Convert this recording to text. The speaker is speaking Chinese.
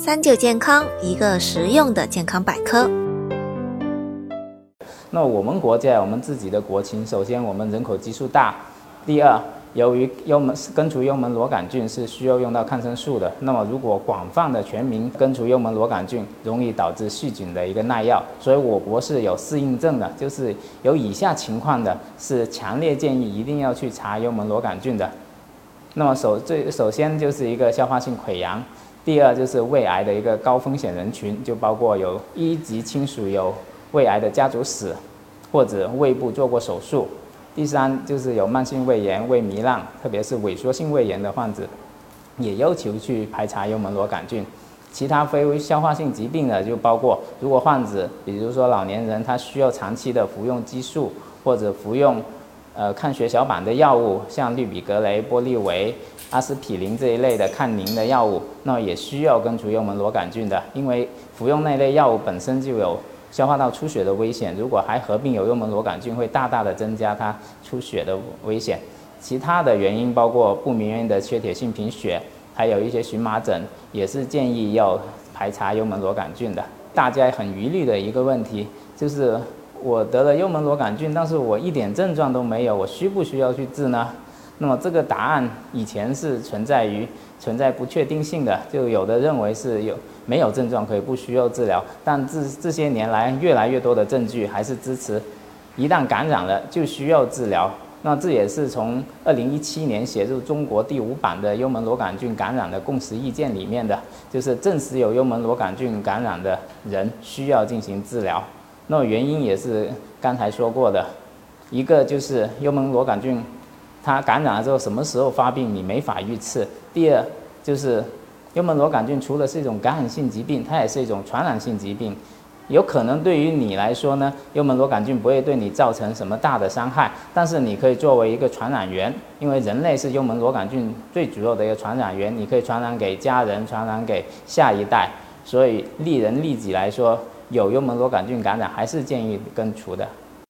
三九健康，一个实用的健康百科。那我们国家我们自己的国情，首先我们人口基数大，第二。由于幽门根除幽门螺杆菌是需要用到抗生素的，那么如果广泛的全民根除幽门螺杆菌，容易导致细菌的一个耐药，所以我国是有适应症的，就是有以下情况的，是强烈建议一定要去查幽门螺杆菌的。那么首最首先就是一个消化性溃疡，第二就是胃癌的一个高风险人群，就包括有一级亲属有胃癌的家族史，或者胃部做过手术。第三就是有慢性胃炎、胃糜烂，特别是萎缩性胃炎的患者，也要求去排查幽门螺杆菌。其他非消化性疾病的就包括，如果患者，比如说老年人，他需要长期的服用激素或者服用呃抗血小板的药物，像氯吡格雷、波利维、阿司匹林这一类的抗凝的药物，那也需要根除幽门螺杆菌的，因为服用那类药物本身就有。消化道出血的危险，如果还合并有幽门螺杆菌，会大大的增加它出血的危险。其他的原因包括不明原因的缺铁性贫血，还有一些荨麻疹，也是建议要排查幽门螺杆菌的。大家很疑虑的一个问题就是，我得了幽门螺杆菌，但是我一点症状都没有，我需不需要去治呢？那么这个答案以前是存在于存在不确定性的，就有的认为是有没有症状可以不需要治疗，但这这些年来越来越多的证据还是支持，一旦感染了就需要治疗。那这也是从二零一七年写入中国第五版的幽门螺杆菌感染的共识意见里面的，就是证实有幽门螺杆菌感染的人需要进行治疗。那么原因也是刚才说过的，一个就是幽门螺杆菌。它感染了之后，什么时候发病你没法预测。第二，就是幽门螺杆菌除了是一种感染性疾病，它也是一种传染性疾病。有可能对于你来说呢，幽门螺杆菌不会对你造成什么大的伤害，但是你可以作为一个传染源，因为人类是幽门螺杆菌最主要的一个传染源，你可以传染给家人，传染给下一代。所以利人利己来说，有幽门螺杆菌感染还是建议根除的。